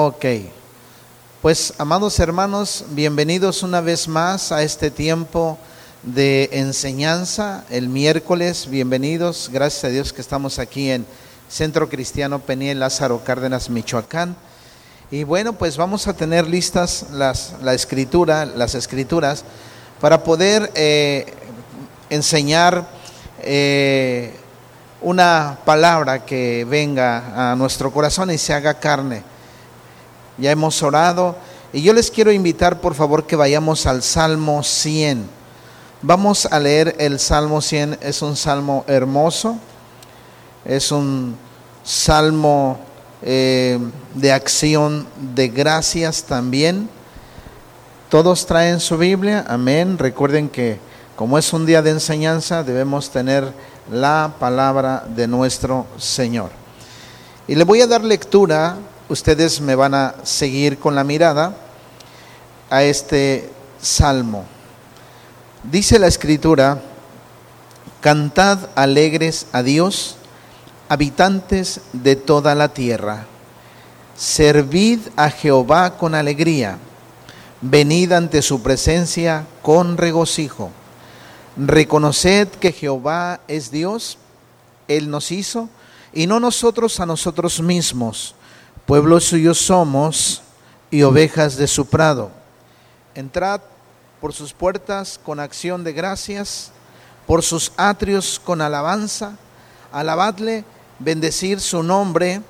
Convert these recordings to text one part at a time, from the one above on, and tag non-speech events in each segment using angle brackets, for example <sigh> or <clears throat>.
Ok. Pues amados hermanos, bienvenidos una vez más a este tiempo de enseñanza el miércoles. Bienvenidos, gracias a Dios que estamos aquí en Centro Cristiano Peniel Lázaro Cárdenas, Michoacán. Y bueno, pues vamos a tener listas las, la escritura, las escrituras para poder eh, enseñar eh, una palabra que venga a nuestro corazón y se haga carne ya hemos orado y yo les quiero invitar por favor que vayamos al Salmo 100. Vamos a leer el Salmo 100, es un salmo hermoso, es un salmo eh, de acción de gracias también. Todos traen su Biblia, amén. Recuerden que como es un día de enseñanza, debemos tener la palabra de nuestro Señor. Y le voy a dar lectura ustedes me van a seguir con la mirada a este salmo. Dice la escritura, cantad alegres a Dios, habitantes de toda la tierra. Servid a Jehová con alegría, venid ante su presencia con regocijo. Reconoced que Jehová es Dios, Él nos hizo, y no nosotros a nosotros mismos Pueblo suyo somos y ovejas de su prado. Entrad por sus puertas con acción de gracias, por sus atrios con alabanza. Alabadle, bendecir su nombre,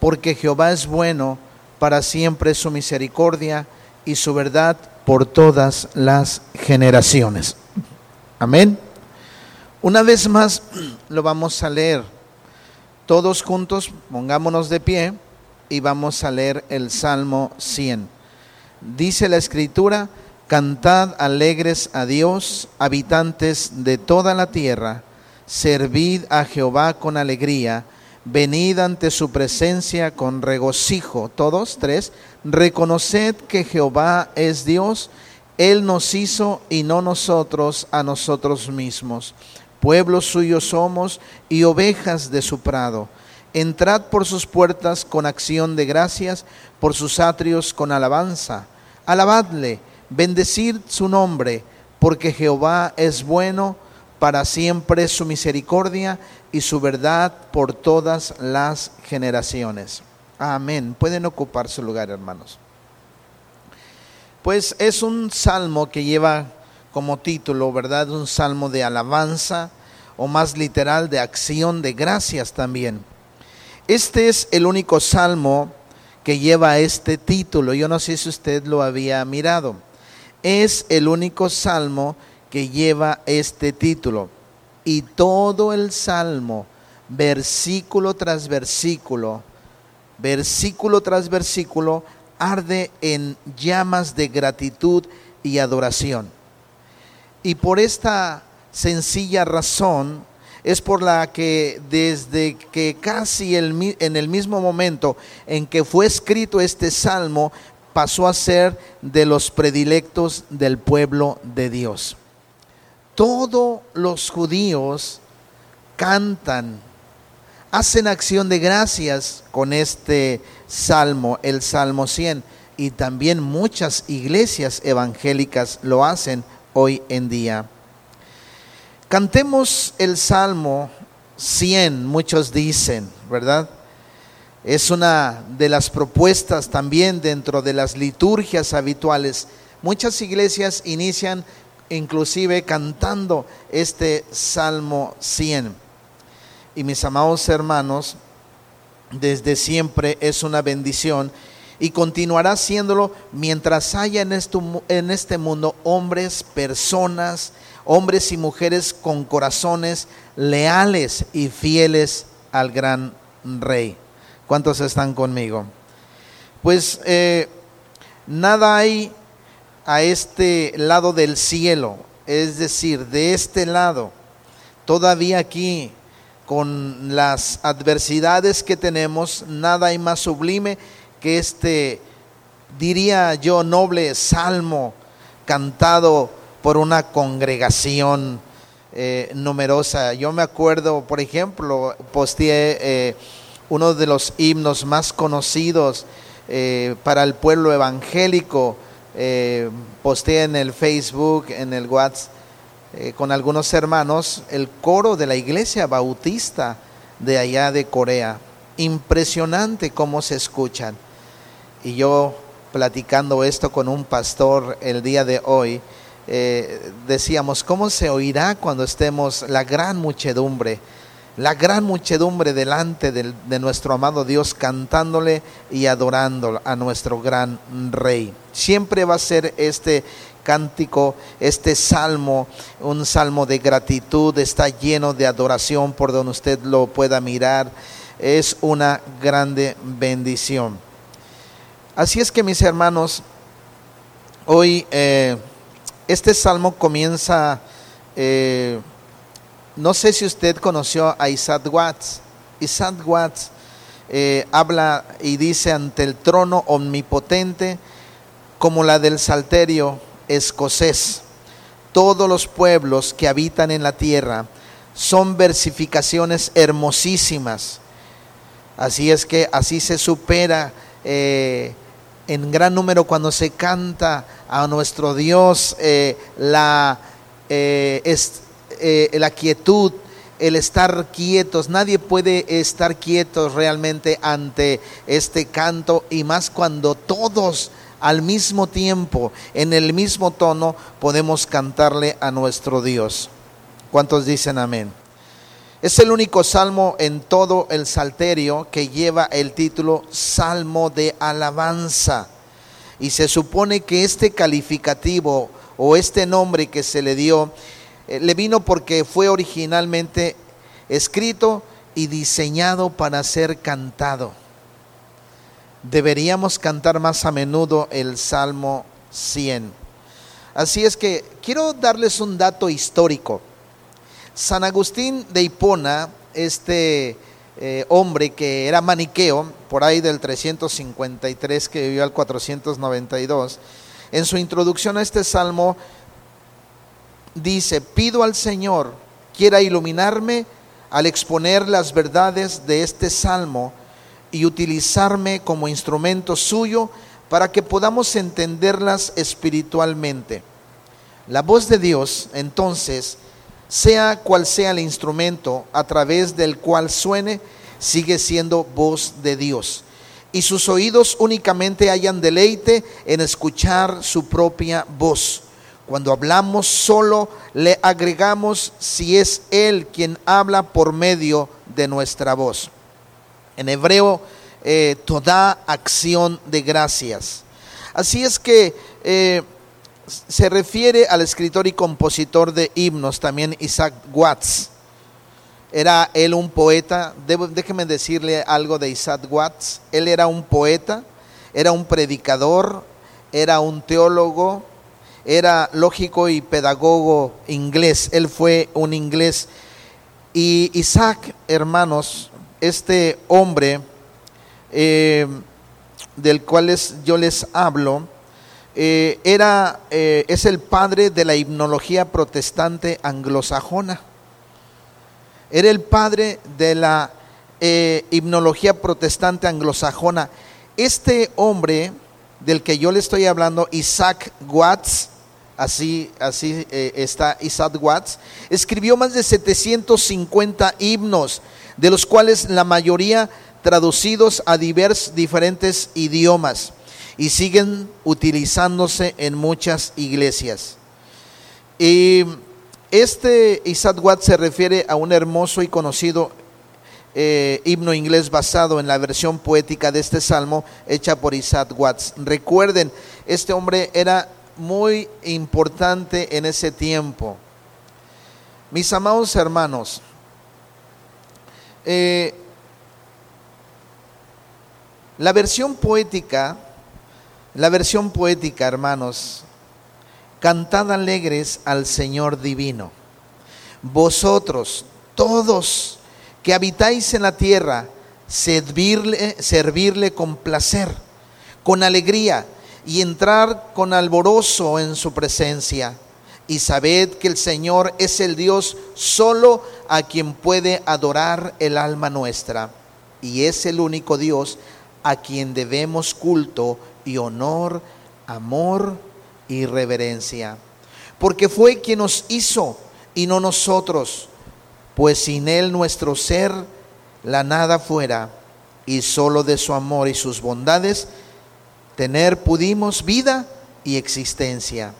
porque Jehová es bueno, para siempre su misericordia y su verdad por todas las generaciones. Amén. Una vez más <clears throat> lo vamos a leer. Todos juntos, pongámonos de pie y vamos a leer el Salmo 100. Dice la escritura, cantad alegres a Dios, habitantes de toda la tierra, servid a Jehová con alegría, venid ante su presencia con regocijo. Todos, tres, reconoced que Jehová es Dios, Él nos hizo y no nosotros a nosotros mismos. Pueblo suyo somos y ovejas de su prado. Entrad por sus puertas con acción de gracias, por sus atrios con alabanza. Alabadle, bendecid su nombre, porque Jehová es bueno, para siempre su misericordia y su verdad por todas las generaciones. Amén. Pueden ocupar su lugar, hermanos. Pues es un salmo que lleva como título, ¿verdad? Un salmo de alabanza o más literal de acción de gracias también. Este es el único salmo que lleva este título. Yo no sé si usted lo había mirado. Es el único salmo que lleva este título. Y todo el salmo, versículo tras versículo, versículo tras versículo, arde en llamas de gratitud y adoración. Y por esta sencilla razón, es por la que desde que casi en el mismo momento en que fue escrito este salmo, pasó a ser de los predilectos del pueblo de Dios. Todos los judíos cantan, hacen acción de gracias con este salmo, el Salmo 100, y también muchas iglesias evangélicas lo hacen hoy en día. Cantemos el Salmo 100, muchos dicen, ¿verdad? Es una de las propuestas también dentro de las liturgias habituales. Muchas iglesias inician inclusive cantando este Salmo 100. Y mis amados hermanos, desde siempre es una bendición y continuará siéndolo mientras haya en este, en este mundo hombres, personas, hombres y mujeres con corazones leales y fieles al gran rey. ¿Cuántos están conmigo? Pues eh, nada hay a este lado del cielo, es decir, de este lado, todavía aquí, con las adversidades que tenemos, nada hay más sublime que este, diría yo, noble salmo cantado por una congregación eh, numerosa. Yo me acuerdo, por ejemplo, posteé eh, uno de los himnos más conocidos eh, para el pueblo evangélico. Posteé en el Facebook, en el WhatsApp, con algunos hermanos, el coro de la iglesia bautista de allá de Corea. Impresionante cómo se escuchan. Y yo platicando esto con un pastor el día de hoy, eh, decíamos, ¿cómo se oirá cuando estemos la gran muchedumbre? La gran muchedumbre delante de nuestro amado Dios cantándole y adorándolo a nuestro gran rey. Siempre va a ser este cántico, este salmo, un salmo de gratitud, está lleno de adoración por donde usted lo pueda mirar. Es una grande bendición. Así es que mis hermanos, hoy eh, este salmo comienza, eh, no sé si usted conoció a Isaac Watts. Isaac Watts eh, habla y dice ante el trono omnipotente como la del salterio escocés. Todos los pueblos que habitan en la tierra son versificaciones hermosísimas. Así es que así se supera en gran número cuando se canta a nuestro Dios eh, la, eh, eh, la quietud, el estar quietos. Nadie puede estar quietos realmente ante este canto y más cuando todos al mismo tiempo, en el mismo tono, podemos cantarle a nuestro Dios. ¿Cuántos dicen amén? Es el único salmo en todo el salterio que lleva el título Salmo de Alabanza. Y se supone que este calificativo o este nombre que se le dio eh, le vino porque fue originalmente escrito y diseñado para ser cantado. Deberíamos cantar más a menudo el Salmo 100. Así es que quiero darles un dato histórico. San Agustín de Hipona, este eh, hombre que era maniqueo, por ahí del 353 que vivió al 492, en su introducción a este salmo dice, pido al Señor quiera iluminarme al exponer las verdades de este salmo y utilizarme como instrumento suyo para que podamos entenderlas espiritualmente. La voz de Dios, entonces, sea cual sea el instrumento a través del cual suene, sigue siendo voz de Dios. Y sus oídos únicamente hayan deleite en escuchar su propia voz. Cuando hablamos solo le agregamos si es Él quien habla por medio de nuestra voz. En hebreo, eh, toda acción de gracias. Así es que eh, se refiere al escritor y compositor de himnos, también Isaac Watts. Era él un poeta, déjeme decirle algo de Isaac Watts. Él era un poeta, era un predicador, era un teólogo, era lógico y pedagogo inglés. Él fue un inglés. Y Isaac, hermanos, este hombre eh, del cual yo les hablo, eh, era, eh, es el padre de la himnología protestante anglosajona. Era el padre de la eh, himnología protestante anglosajona. Este hombre del que yo le estoy hablando, Isaac Watts, así, así está Isaac Watts, escribió más de 750 himnos, de los cuales la mayoría traducidos a diversos diferentes idiomas y siguen utilizándose en muchas iglesias. Y este Isaac Watts se refiere a un hermoso y conocido eh, himno inglés basado en la versión poética de este salmo hecha por Isaac Watts. Recuerden, este hombre era muy importante en ese tiempo. Mis amados hermanos, eh, la versión poética la versión poética, hermanos, cantad alegres al Señor divino. Vosotros, todos que habitáis en la tierra, servirle, con placer, con alegría y entrar con alborozo en su presencia. Y sabed que el Señor es el Dios solo a quien puede adorar el alma nuestra. Y es el único Dios a quien debemos culto y honor, amor y reverencia. Porque fue quien nos hizo y no nosotros, pues sin Él nuestro ser, la nada fuera, y solo de su amor y sus bondades, tener pudimos vida y existencia.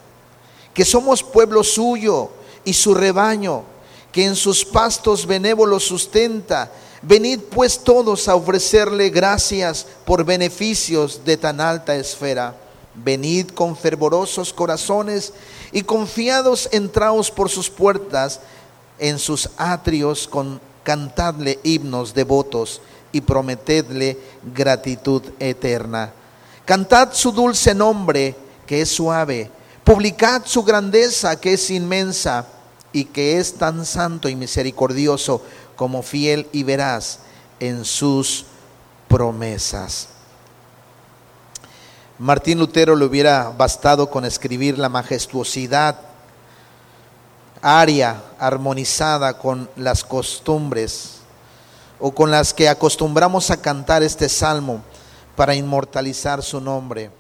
Que somos pueblo suyo y su rebaño, que en sus pastos benévolos sustenta. Venid pues todos a ofrecerle gracias por beneficios de tan alta esfera. Venid con fervorosos corazones y confiados entraos por sus puertas, en sus atrios con cantadle himnos devotos y prometedle gratitud eterna. Cantad su dulce nombre, que es suave, publicad su grandeza, que es inmensa, y que es tan santo y misericordioso como fiel y veraz en sus promesas. Martín Lutero le hubiera bastado con escribir la majestuosidad aria armonizada con las costumbres o con las que acostumbramos a cantar este salmo para inmortalizar su nombre.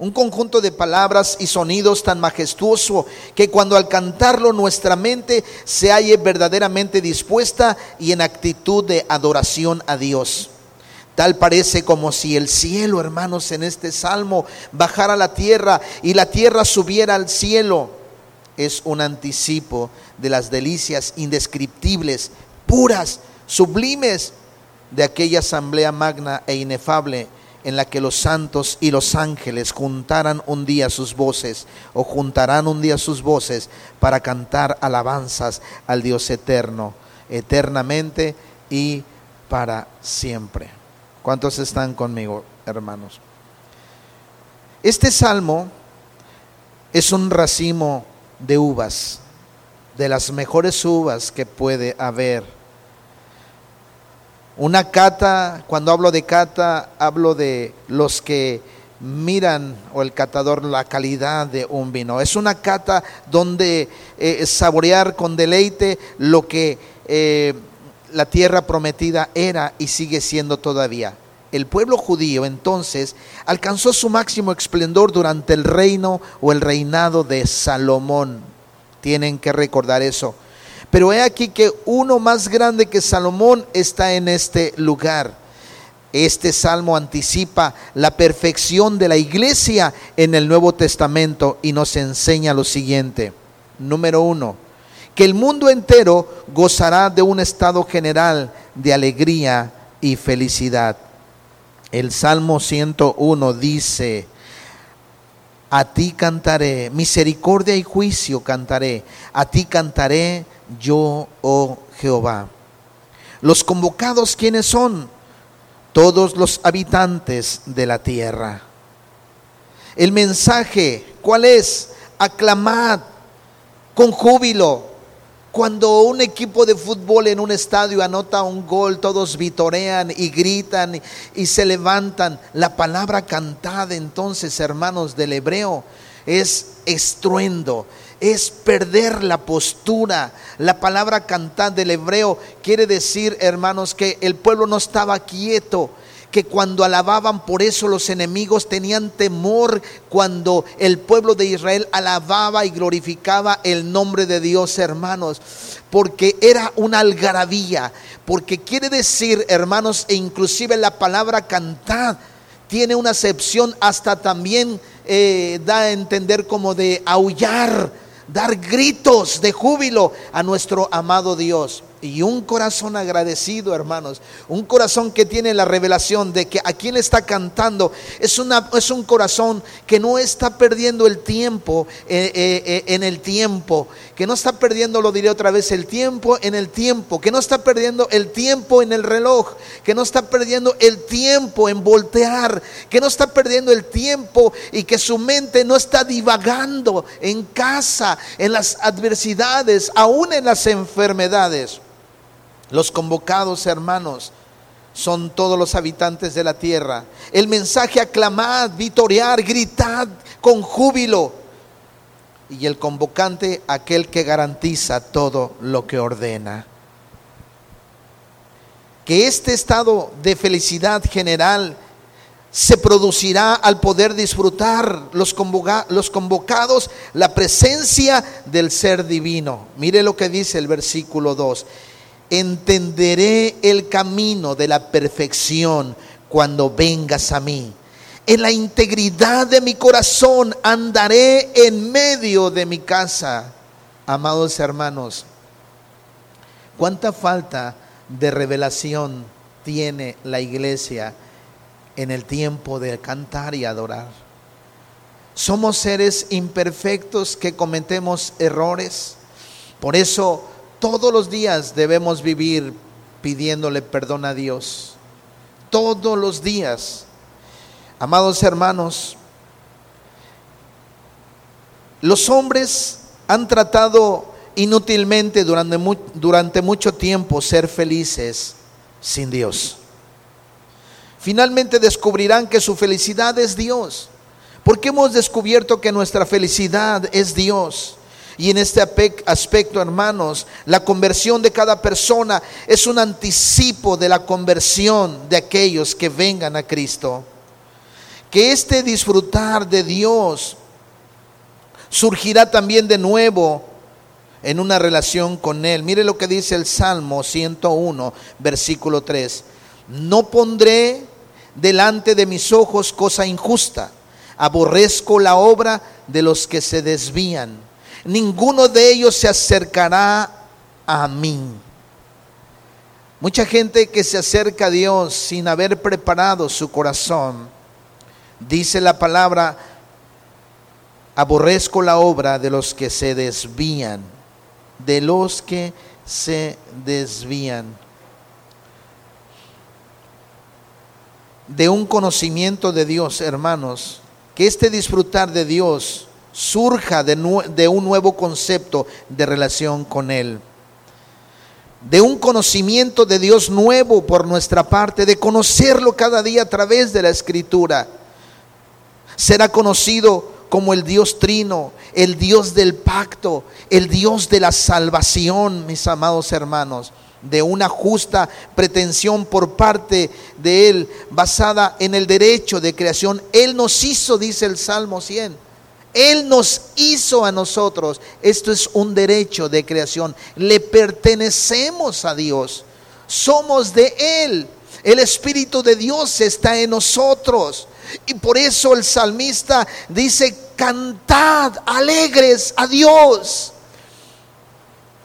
Un conjunto de palabras y sonidos tan majestuoso que cuando al cantarlo nuestra mente se halle verdaderamente dispuesta y en actitud de adoración a Dios. Tal parece como si el cielo, hermanos, en este salmo bajara a la tierra y la tierra subiera al cielo. Es un anticipo de las delicias indescriptibles, puras, sublimes de aquella asamblea magna e inefable en la que los santos y los ángeles juntarán un día sus voces o juntarán un día sus voces para cantar alabanzas al Dios eterno, eternamente y para siempre. ¿Cuántos están conmigo, hermanos? Este salmo es un racimo de uvas, de las mejores uvas que puede haber. Una cata, cuando hablo de cata, hablo de los que miran o el catador la calidad de un vino. Es una cata donde eh, saborear con deleite lo que eh, la tierra prometida era y sigue siendo todavía. El pueblo judío entonces alcanzó su máximo esplendor durante el reino o el reinado de Salomón. Tienen que recordar eso. Pero he aquí que uno más grande que Salomón está en este lugar. Este salmo anticipa la perfección de la iglesia en el Nuevo Testamento y nos enseña lo siguiente. Número uno, que el mundo entero gozará de un estado general de alegría y felicidad. El Salmo 101 dice, a ti cantaré, misericordia y juicio cantaré, a ti cantaré yo, oh Jehová. Los convocados, ¿quiénes son? Todos los habitantes de la tierra. El mensaje, ¿cuál es? Aclamad con júbilo, cuando un equipo de fútbol en un estadio anota un gol, todos vitorean y gritan y se levantan. La palabra cantada entonces, hermanos del hebreo, es estruendo, es perder la postura. La palabra cantar del hebreo quiere decir, hermanos, que el pueblo no estaba quieto, que cuando alababan, por eso los enemigos tenían temor cuando el pueblo de Israel alababa y glorificaba el nombre de Dios, hermanos, porque era una algarabía, porque quiere decir, hermanos, e inclusive la palabra cantar tiene una acepción hasta también eh, da a entender como de aullar, dar gritos de júbilo a nuestro amado Dios y un corazón agradecido, hermanos, un corazón que tiene la revelación de que a quien está cantando es, una, es un corazón que no está perdiendo el tiempo eh, eh, eh, en el tiempo, que no está perdiendo, lo diré otra vez, el tiempo en el tiempo, que no está perdiendo el tiempo en el reloj, que no está perdiendo el tiempo en voltear, que no está perdiendo el tiempo y que su mente no está divagando en casa, en las adversidades, aún en las enfermedades. Los convocados, hermanos, son todos los habitantes de la tierra. El mensaje aclamad, vitorear, gritad con júbilo. Y el convocante, aquel que garantiza todo lo que ordena. Que este estado de felicidad general se producirá al poder disfrutar los, los convocados la presencia del ser divino. Mire lo que dice el versículo 2. Entenderé el camino de la perfección cuando vengas a mí. En la integridad de mi corazón andaré en medio de mi casa. Amados hermanos, ¿cuánta falta de revelación tiene la iglesia? en el tiempo de cantar y adorar. Somos seres imperfectos que cometemos errores. Por eso todos los días debemos vivir pidiéndole perdón a Dios. Todos los días. Amados hermanos, los hombres han tratado inútilmente durante, mucho tiempo ser felices sin Dios finalmente descubrirán que su felicidad es Dios. Porque hemos descubierto que nuestra felicidad es Dios. Y en este aspecto, hermanos, la conversión de cada persona es un anticipo de la conversión de aquellos que vengan a Cristo. Que este disfrutar de Dios surgirá también de nuevo en una relación con Él. Mire lo que dice el Salmo 101, versículo 3. No pondré delante de mis ojos cosa injusta. Aborrezco la obra de los que se desvían. Ninguno de ellos se acercará a mí. Mucha gente que se acerca a Dios sin haber preparado su corazón, dice la palabra, aborrezco la obra de los que se desvían, de los que se desvían. de un conocimiento de Dios, hermanos, que este disfrutar de Dios surja de, un nuevo concepto de relación con Él. De un conocimiento de Dios nuevo por nuestra parte, de conocerlo cada día a través de la Escritura. Será conocido como el Dios trino, el Dios del pacto, el Dios de la salvación, mis amados hermanos de una justa pretensión por parte de Él, basada en el derecho de creación. Él nos hizo, dice el Salmo 100. Él nos hizo a nosotros. Esto es un derecho de creación. Le pertenecemos a Dios. Somos de Él. El Espíritu de Dios está en nosotros. Y por eso el salmista dice, cantad alegres a Dios.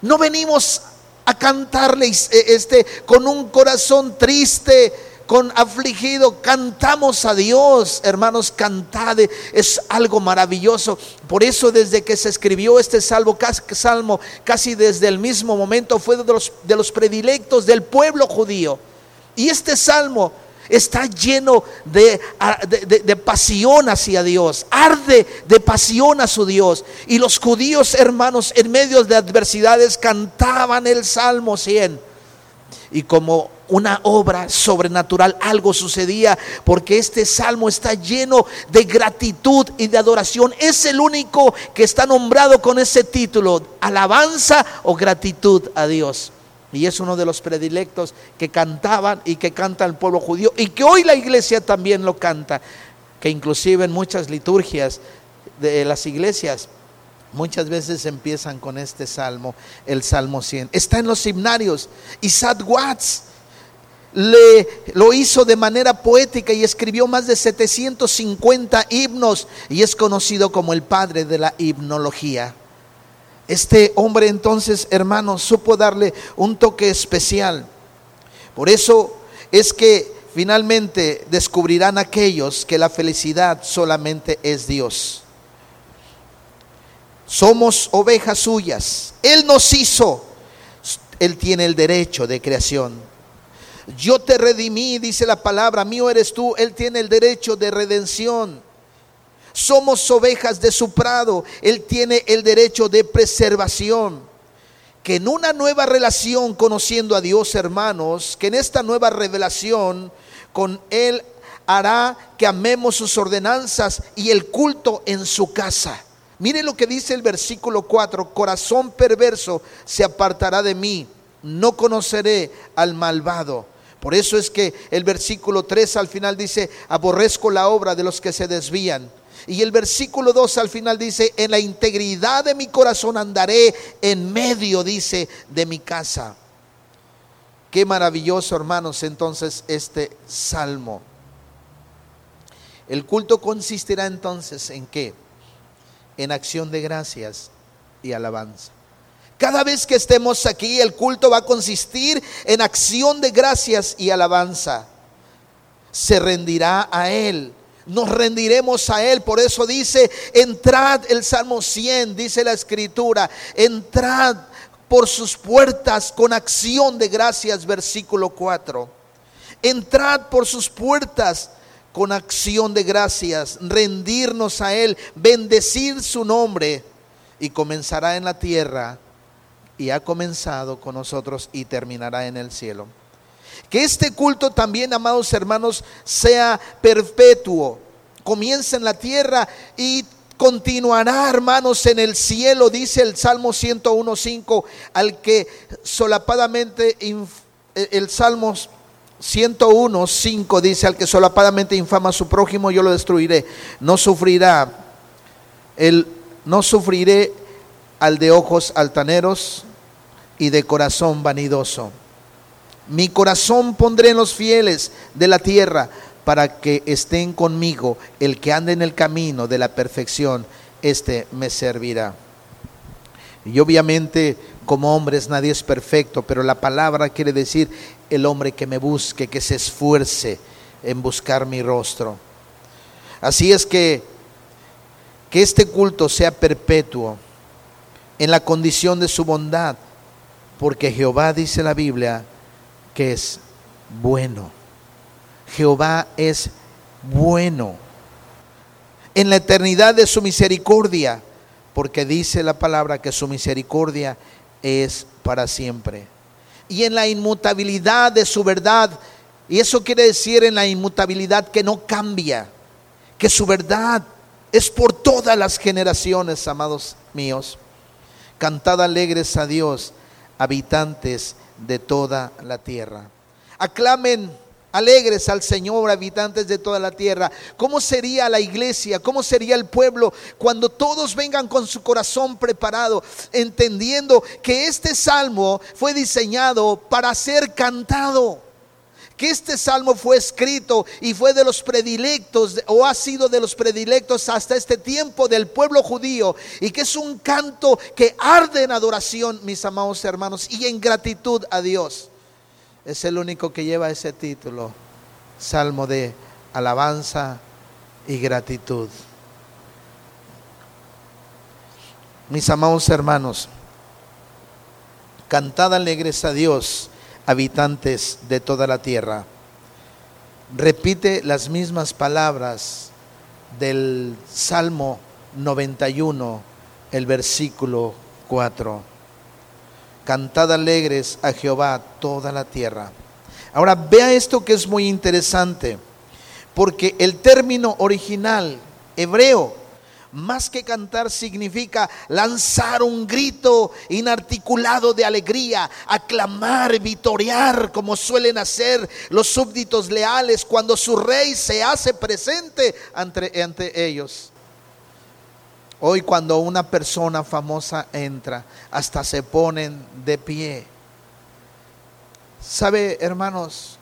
No venimos a cantarle este, con un corazón triste, con afligido, cantamos a Dios, hermanos, cantade, es algo maravilloso. Por eso desde que se escribió este salmo, salmo casi desde el mismo momento fue de los, de los predilectos del pueblo judío. Y este salmo está lleno de, de, pasión hacia Dios, arde de pasión a su Dios. Y los judíos hermanos en medio de adversidades cantaban el Salmo 100. Y como una obra sobrenatural, algo sucedía, porque este salmo está lleno de gratitud y de adoración. Es el único que está nombrado con ese título, alabanza o gratitud a Dios. Y es uno de los predilectos que cantaban y que canta el pueblo judío y que hoy la iglesia también lo canta, que inclusive en muchas liturgias de las iglesias muchas veces empiezan con este salmo, el Salmo 100. Está en los himnarios. Isaac Watts le, lo hizo de manera poética y escribió más de 750 himnos y es conocido como el padre de la himnología. Este hombre entonces, hermano, supo darle un toque especial. Por eso es que finalmente descubrirán aquellos que la felicidad solamente es Dios. Somos ovejas suyas. Él nos hizo. Él tiene el derecho de creación. Yo te redimí, dice la palabra, mío eres tú. Él tiene el derecho de redención. Somos ovejas de su prado. Él tiene el derecho de preservación. Que en una nueva relación conociendo a Dios, hermanos, que en esta nueva revelación con Él hará que amemos sus ordenanzas y el culto en su casa. Mire lo que dice el versículo 4, corazón perverso se apartará de mí, no conoceré al malvado Por eso es que el versículo 3 al final dice, aborrezco la obra de los que se desvían. Y el versículo 2 al final dice, en la integridad de mi corazón andaré en medio, dice, de mi casa. Qué maravilloso, hermanos, entonces este salmo. El culto consistirá entonces en qué? En acción de gracias y alabanza. Cada vez que estemos aquí, el culto va a consistir en acción de gracias y alabanza. Se rendirá a Él. Nos rendiremos a Él. Por eso dice, entrad, el Salmo 100, dice la Escritura, entrad por sus puertas con acción de gracias, versículo 4. Entrad por sus puertas con acción de gracias, rendirnos a Él, bendecir su nombre y comenzará en la tierra y ha comenzado con nosotros y terminará en el cielo. Que este culto también, amados hermanos, sea perpetuo. Comienza en la tierra y continuará, hermanos, en el cielo, dice el Salmo 101.5, al que solapadamente, el Salmo 101.5 dice, al que solapadamente infama a su prójimo, yo lo destruiré. No sufrirá, el, no sufriré al de ojos altaneros y de corazón vanidoso. Mi corazón pondré en los fieles de la tierra para que estén conmigo. El que ande en el camino de la perfección, este me servirá. Y obviamente como hombres nadie es perfecto, pero la palabra quiere decir el hombre que me busque, que se esfuerce en buscar mi rostro. Así es que que este culto sea perpetuo en la condición de su bondad, porque Jehová dice la Biblia que es bueno. Jehová es bueno. En la eternidad de su misericordia, porque dice la palabra que su misericordia es para siempre. Y en la inmutabilidad de su verdad, y eso quiere decir en la inmutabilidad que no cambia, que su verdad es por todas las generaciones, amados míos. Cantad alegres a Dios, habitantes de toda la tierra. Aclamen alegres al Señor, habitantes de toda la tierra. ¿Cómo sería la iglesia? ¿Cómo sería el pueblo cuando todos vengan con su corazón preparado, entendiendo que este salmo fue diseñado para ser cantado? que este salmo fue escrito y fue de los predilectos o ha sido de los predilectos hasta este tiempo del pueblo judío y que es un canto que arde en adoración, mis amados hermanos, y en gratitud a Dios. Es el único que lleva ese título, salmo de alabanza y gratitud. Mis amados hermanos, cantad alegres a Dios habitantes de toda la tierra. Repite las mismas palabras del Salmo 91, el versículo 4. Cantad alegres a Jehová toda la tierra. Ahora vea esto que es muy interesante, porque el término original hebreo más que cantar significa lanzar un grito inarticulado de alegría, aclamar, vitorear, como suelen hacer los súbditos leales cuando su rey se hace presente ante, ante ellos. Hoy cuando una persona famosa entra, hasta se ponen de pie. ¿Sabe, hermanos?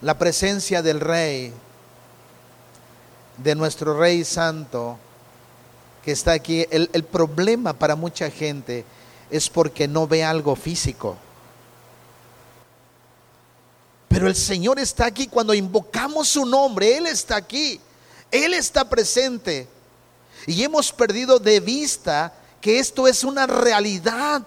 La presencia del rey, de nuestro rey santo, que está aquí, el, problema para mucha gente es porque no ve algo físico. Pero el Señor está aquí cuando invocamos su nombre, Él está aquí, Él está presente. Y hemos perdido de vista que esto es una realidad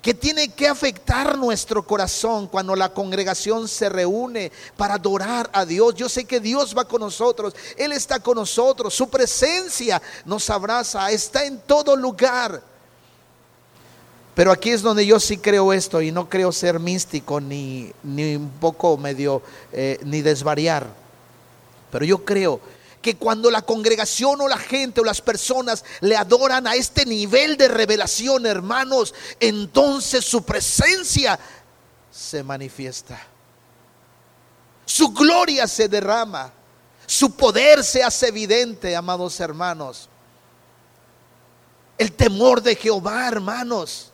que tiene que afectar nuestro corazón cuando la congregación se reúne para adorar a Dios. Yo sé que Dios va con nosotros, Él está con nosotros, su presencia nos abraza, está en todo lugar. Pero aquí es donde yo sí creo esto y no creo ser místico ni, ni un poco medio, eh, ni desvariar. Pero yo creo que cuando la congregación o la gente o las personas le adoran a este nivel de revelación, hermanos, entonces su presencia se manifiesta. Su gloria se derrama. Su poder se hace evidente, amados hermanos. El temor de Jehová, hermanos,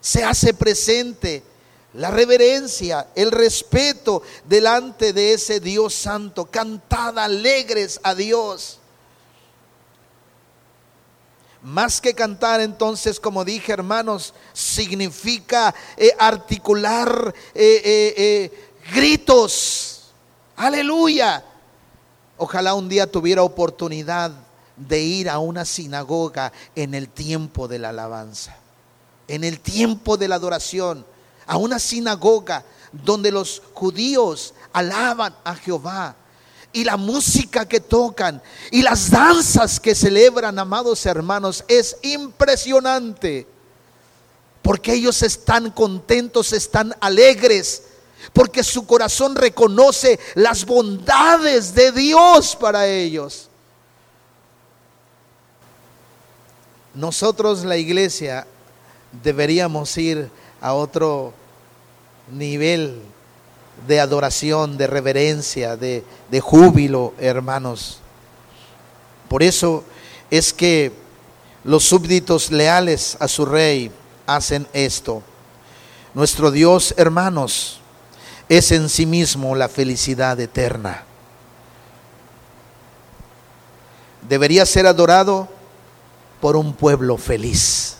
se hace presente. La reverencia, el respeto delante de ese Dios santo. Cantad alegres a Dios. Más que cantar entonces, como dije hermanos, significa eh, articular eh, eh, gritos. Aleluya. Ojalá un día tuviera oportunidad de ir a una sinagoga en el tiempo de la alabanza, en el tiempo de la adoración, a una sinagoga donde los judíos alaban a Jehová y la música que tocan y las danzas que celebran, amados hermanos, es impresionante. Porque ellos están contentos, están alegres, porque su corazón reconoce las bondades de Dios para ellos. Nosotros, la iglesia, deberíamos ir a otro nivel de adoración, de reverencia, de, de júbilo, hermanos. Por eso es que los súbditos leales a su rey hacen esto. Nuestro Dios, hermanos, es en sí mismo la felicidad eterna. Debería ser adorado por un pueblo feliz.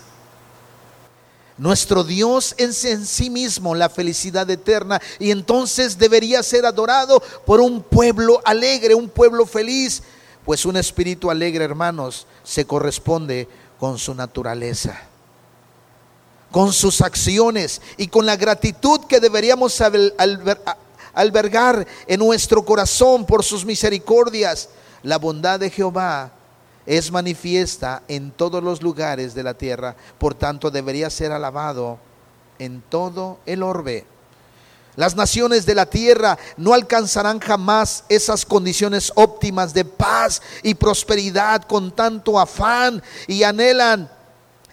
Nuestro Dios es en sí mismo la felicidad eterna y entonces debería ser adorado por un pueblo alegre, un pueblo feliz, pues un espíritu alegre, hermanos, se corresponde con su naturaleza, con sus acciones y con la gratitud que deberíamos albergar en nuestro corazón por sus misericordias. La bondad de Jehová es manifiesta en todos los lugares de la tierra, por tanto debería ser alabado en todo el orbe. Las naciones de la tierra no alcanzarán jamás esas condiciones óptimas de paz y prosperidad con tanto afán y anhelan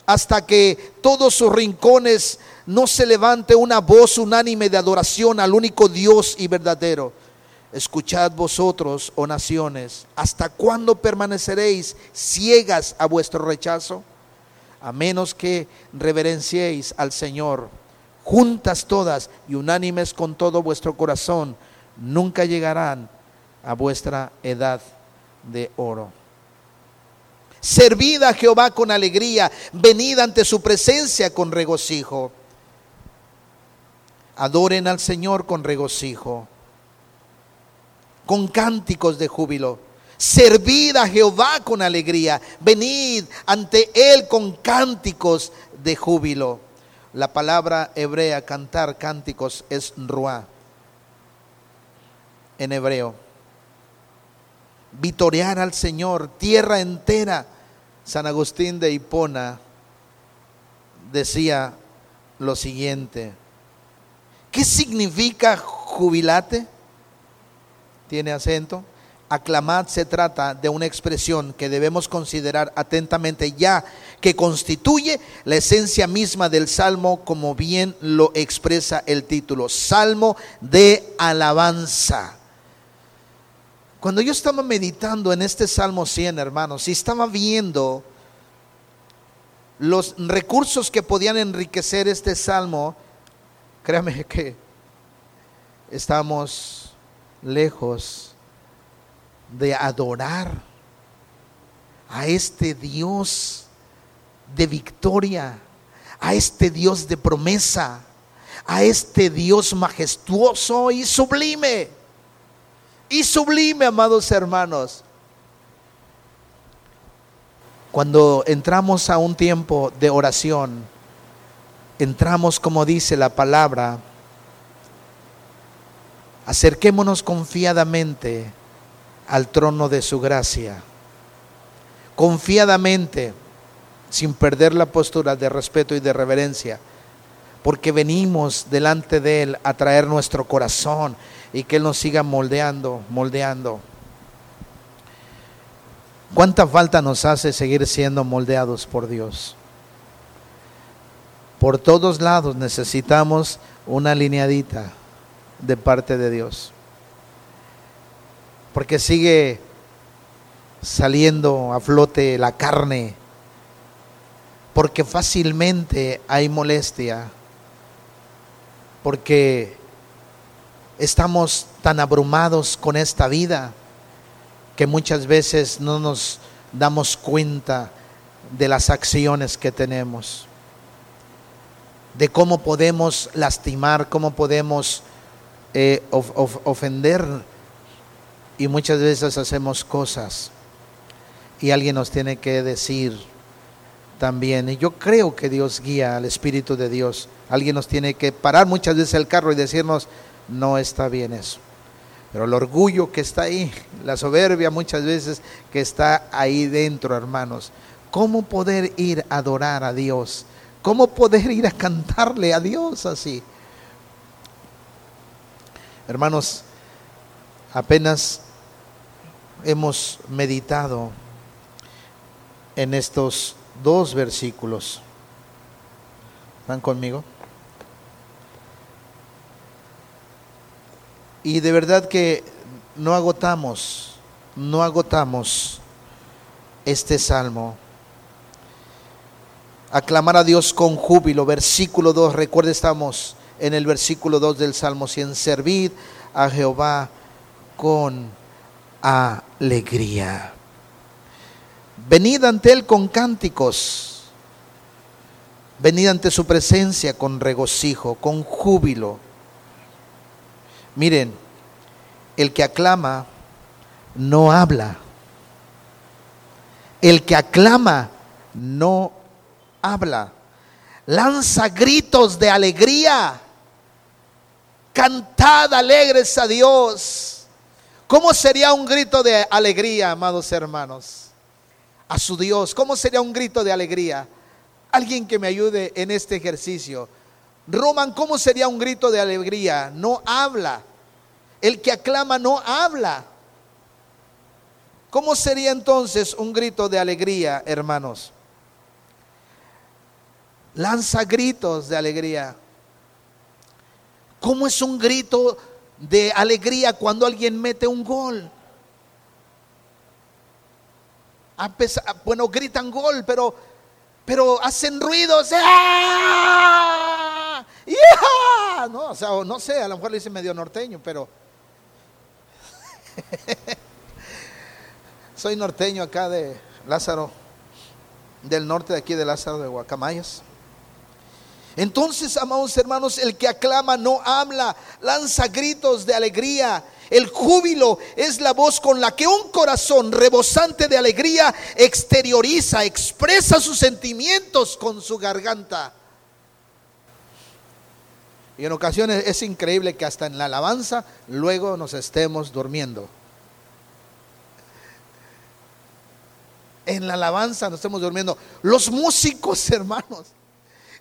hasta que todos sus rincones no se levante una voz unánime de adoración al único Dios y verdadero. Escuchad vosotros, oh naciones, ¿hasta cuándo permaneceréis ciegas a vuestro rechazo? A menos que reverenciéis al Señor, juntas todas y unánimes con todo vuestro corazón, nunca llegarán a vuestra edad de oro. Servid a Jehová con alegría, venid ante su presencia con regocijo. Adoren al Señor con regocijo con cánticos de júbilo. Servid a Jehová con alegría. Venid ante Él con cánticos de júbilo. La palabra hebrea cantar cánticos es ruá en hebreo. Vitorear al Señor, tierra entera. San Agustín de Hipona decía lo siguiente. ¿Qué significa jubilate? Tiene acento. Aclamad se trata de una expresión que debemos considerar atentamente ya que constituye la esencia misma del salmo como bien lo expresa el título, salmo de alabanza. Cuando yo estaba meditando en este Salmo 100, hermanos, y estaba viendo los recursos que podían enriquecer este salmo, créame que estamos lejos de adorar a este Dios de victoria, a este Dios de promesa, a este Dios majestuoso y sublime. Y sublime, amados hermanos. Cuando entramos a un tiempo de oración, entramos, como dice la palabra, Acerquémonos confiadamente al trono de su gracia. Confiadamente, sin perder la postura de respeto y de reverencia, porque venimos delante de Él a traer nuestro corazón y que Él nos siga moldeando, moldeando. ¿Cuánta falta nos hace seguir siendo moldeados por Dios? Por todos lados necesitamos una lineadita de parte de Dios. porque sigue saliendo a flote la carne, porque fácilmente hay molestia, porque estamos tan abrumados con esta vida que muchas veces no nos damos cuenta de las acciones que tenemos, de cómo podemos lastimar, cómo podemos eh, ofender y muchas veces hacemos cosas y alguien nos tiene que decir también, y yo creo que Dios guía al Espíritu de Dios, alguien nos tiene que parar muchas veces el carro y decirnos, no está bien eso. Pero el orgullo que está ahí, la soberbia muchas veces que está ahí dentro, hermanos. ¿Cómo poder ir a adorar a Dios? ¿Cómo poder ir a cantarle a Dios así? Hermanos, apenas hemos meditado en estos dos versículos. ¿Están conmigo? Y de verdad que no agotamos, no agotamos este salmo. Aclamar a Dios con júbilo, versículo 2, recuerde estamos en el versículo 2 del Salmo 100, servid a Jehová con alegría. Venid ante Él con cánticos, venid ante su presencia con regocijo, con júbilo Miren, el que aclama no habla. El que aclama no habla. Lanza gritos de alegría. Cantad alegres a Dios. ¿Cómo sería un grito de alegría, amados hermanos? A su Dios. ¿Cómo sería un grito de alegría? Alguien que me ayude en este ejercicio. Roman, ¿cómo sería un grito de alegría? No habla. El que aclama no habla. ¿Cómo sería entonces un grito de alegría, hermanos? Lanza gritos de alegría. ¿Cómo es un grito de alegría cuando alguien mete un gol? bueno, gritan gol, pero, pero hacen ruidos. ¡Ah! No, o sea, no sé, a lo mejor le dice medio norteño, pero <laughs> Soy norteño acá de Lázaro, del norte de aquí de Lázaro de Guacamayas. Entonces, amados hermanos, el que aclama no habla, lanza gritos de alegría. El júbilo es la voz con la que un corazón rebosante de alegría exterioriza, expresa sus sentimientos con su garganta. Y en ocasiones es increíble que hasta en la alabanza luego nos estemos durmiendo. En la alabanza nos estemos durmiendo. Los músicos, <laughs> hermanos,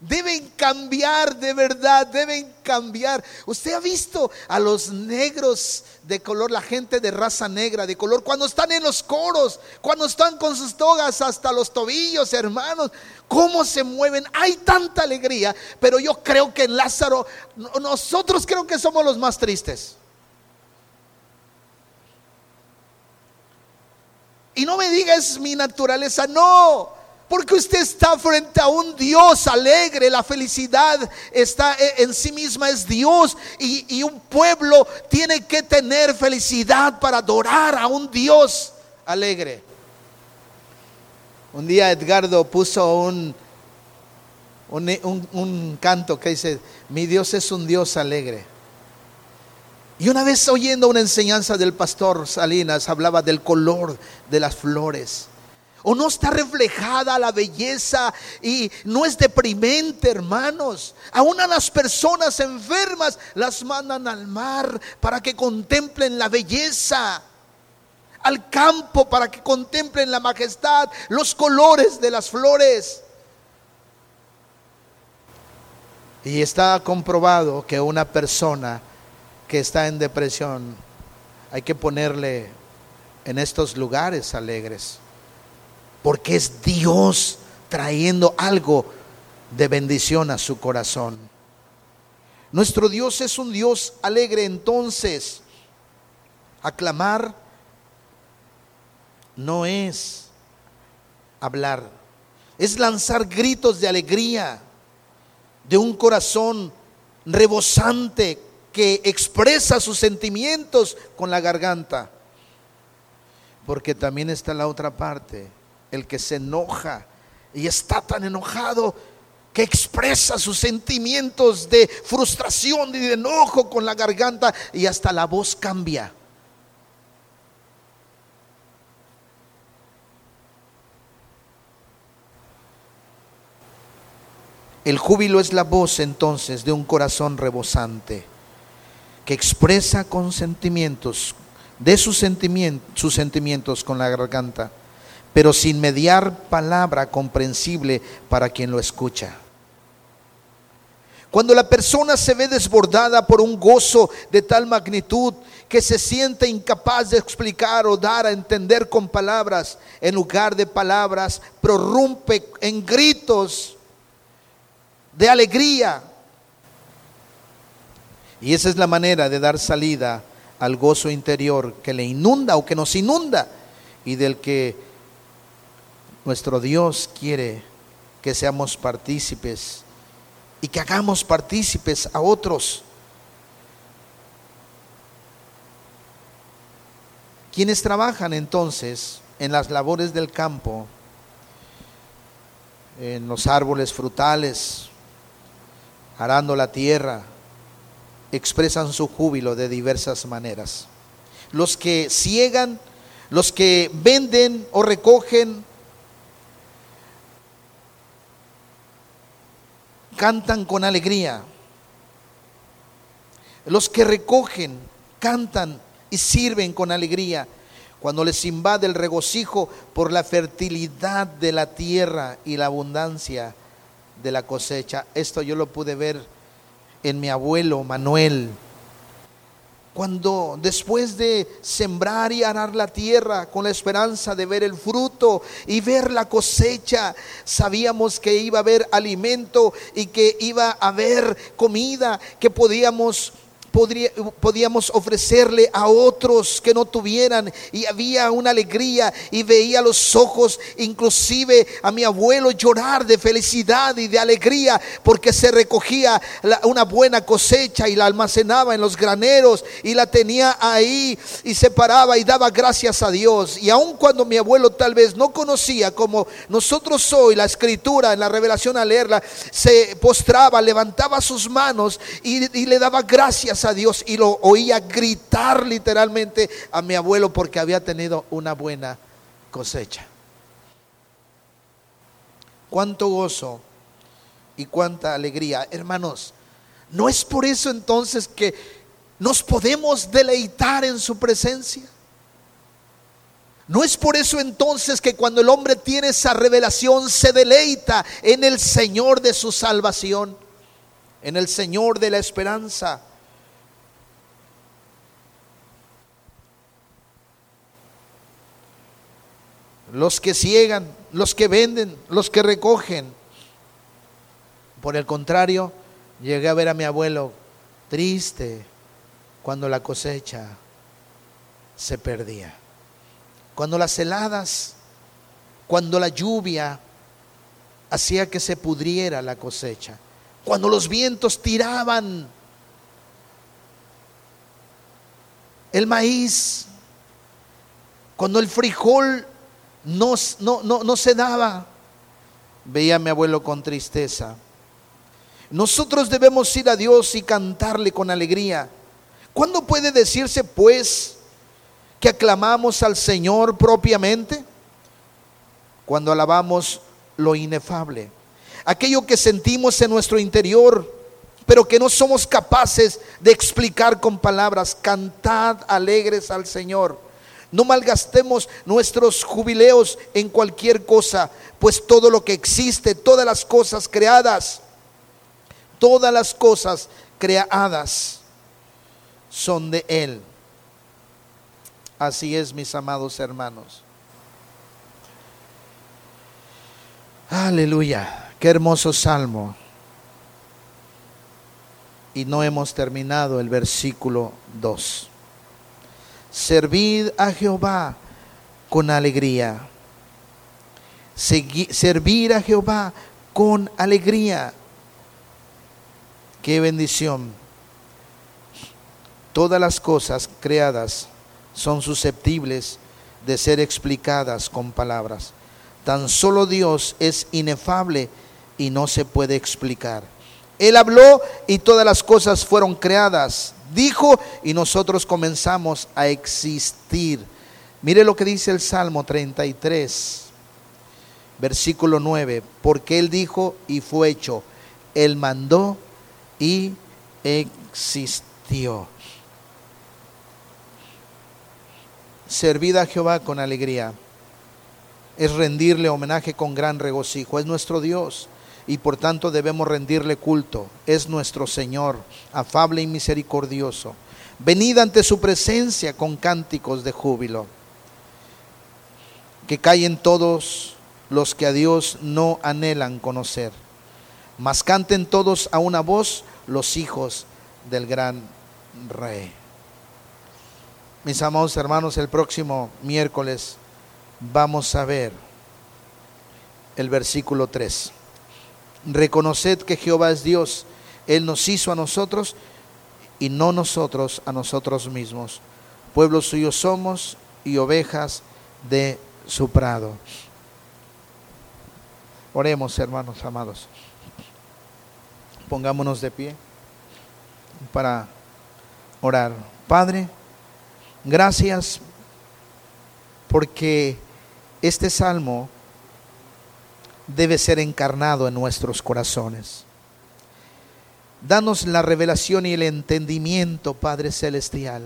deben cambiar de verdad, deben cambiar. Usted ha visto a los negros de color, la gente de raza negra, de color, cuando están en los coros, cuando están con sus togas hasta los tobillos, hermanos cómo se mueven. Hay tanta alegría, pero yo creo que en Lázaro, nosotros creo que somos los más tristes. Y no me digas mi naturaleza, no. Porque usted está frente a un Dios alegre, la felicidad está e, en sí misma, es Dios. Y, y, un pueblo tiene que tener felicidad para adorar a un Dios alegre. Un día Edgardo puso un, un, canto que dice, mi Dios es un Dios alegre. Y una vez oyendo una enseñanza del pastor Salinas, hablaba del color de las flores. O no está reflejada la belleza y no es deprimente, hermanos. Aún a las personas enfermas las mandan al mar para que contemplen la belleza al campo para que contemplen la majestad, los colores de las flores. Y está comprobado que una persona que está en depresión hay que ponerle en estos lugares alegres, porque es Dios trayendo algo de bendición a su corazón. Nuestro Dios es un Dios alegre, entonces, aclamar no es hablar, es lanzar gritos de alegría de un corazón rebosante que expresa sus sentimientos con la garganta. Porque también está la otra parte, el que se enoja y está tan enojado que expresa sus sentimientos de frustración y de enojo con la garganta y hasta la voz cambia. El júbilo es la voz entonces de un corazón rebosante que expresa con sentimientos, de sus sentimientos, sus sentimientos con la garganta, pero sin mediar palabra comprensible para quien lo escucha. Cuando la persona se ve desbordada por un gozo de tal magnitud que se siente incapaz de explicar o dar a entender con palabras, en lugar de palabras, prorrumpe en gritos de alegría. Y esa es la manera de dar salida al gozo interior que le inunda o que nos inunda y del que nuestro Dios quiere que seamos partícipes y que hagamos partícipes a otros. Quienes trabajan entonces en las labores del campo, en los árboles frutales, arando la tierra, expresan su júbilo de diversas maneras. Los que ciegan, los que venden o recogen, cantan con alegría. Los que recogen, cantan y sirven con alegría cuando les invade el regocijo por la fertilidad de la tierra y la abundancia de la cosecha. Esto yo lo pude ver en mi abuelo Manuel. Cuando después de sembrar y arar la tierra con la esperanza de ver el fruto y ver la cosecha, sabíamos que iba a haber alimento y que iba a haber comida, que podíamos podíamos ofrecerle a otros que no tuvieran. Y había una alegría y veía los ojos inclusive a mi abuelo llorar de felicidad y de alegría porque se recogía una buena cosecha y la almacenaba en los graneros y la tenía ahí y se paraba y daba gracias a Dios. Y aun cuando mi abuelo tal vez no conocía como nosotros hoy la escritura en la revelación al leerla se postraba levantaba sus manos y, y le daba gracias a Dios y lo oía gritar literalmente a mi abuelo porque había tenido una buena cosecha. Cuánto gozo y cuánta alegría. Hermanos, ¿no es por eso entonces que nos podemos deleitar en su presencia? ¿No es por eso entonces que cuando el hombre tiene esa revelación se deleita en el Señor de su salvación, en el Señor de la esperanza? Los que ciegan, los que venden, los que recogen. Por el contrario, llegué a ver a mi abuelo triste cuando la cosecha se perdía. Cuando las heladas, cuando la lluvia hacía que se pudriera la cosecha. Cuando los vientos tiraban el maíz, cuando el frijol no, no, no, se daba. Veía a mi abuelo con tristeza. Nosotros debemos ir a Dios y cantarle con alegría. ¿Cuándo puede decirse, pues, que aclamamos al Señor propiamente? Cuando alabamos lo inefable. Aquello que sentimos en nuestro interior, pero que no somos capaces de explicar con palabras. Cantad alegres al Señor. No malgastemos nuestros jubileos en cualquier cosa, pues todo lo que existe, todas las cosas creadas, todas las cosas creadas son de Él. Así es, mis amados hermanos. Aleluya, qué hermoso salmo. Y no hemos terminado el versículo 2. Servid a Jehová con alegría. servir a Jehová con alegría. Qué bendición. Todas las cosas creadas son susceptibles de ser explicadas con palabras. Tan solo Dios es inefable y no se puede explicar. Él habló y todas las cosas fueron creadas. Dijo y nosotros comenzamos a existir. Mire lo que dice el Salmo 33, versículo 9. Porque Él dijo y fue hecho. Él mandó y existió. Servid a Jehová con alegría. Es rendirle homenaje con gran regocijo. Es nuestro Dios y por tanto debemos rendirle culto. Es nuestro Señor, afable y misericordioso. Venid ante su presencia con cánticos de júbilo. Que callen todos los que a Dios no anhelan conocer. Mas canten todos a una voz los hijos del gran rey. Mis amados hermanos, el próximo miércoles vamos a ver el versículo 3. Reconoced que Jehová es Dios. Él nos hizo a nosotros y no nosotros a nosotros mismos. Pueblo suyo somos y ovejas de su prado. Oremos, hermanos amados. Pongámonos de pie para orar. Padre, gracias porque este salmo debe ser encarnado en nuestros corazones. Danos la revelación y el entendimiento, Padre Celestial,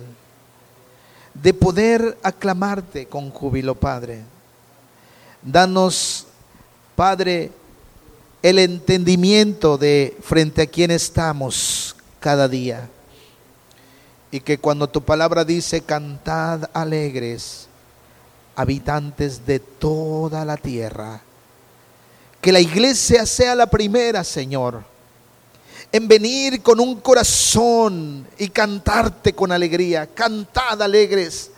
de poder aclamarte con júbilo, Padre. Danos, Padre, el entendimiento de frente a quién estamos cada día. Y que cuando tu palabra dice, cantad alegres, habitantes de toda la tierra, que la iglesia sea la primera, Señor, en venir con un corazón y cantarte con alegría. Cantad alegres.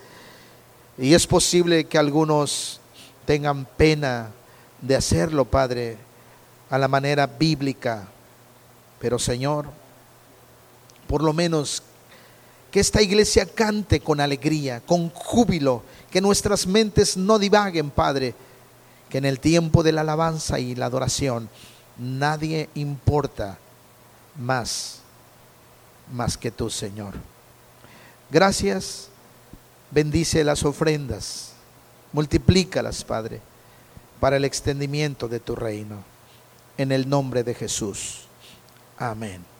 Y es posible que algunos tengan pena de hacerlo, Padre, a la manera bíblica. Pero Señor, por lo menos que esta iglesia cante con alegría, con júbilo, que nuestras mentes no divaguen, Padre, que en el tiempo de la alabanza y la adoración nadie importa más, más que tú, Señor. Gracias, bendice las ofrendas, multiplícalas, Padre, para el extendimiento de tu reino. En el nombre de Jesús. Amén.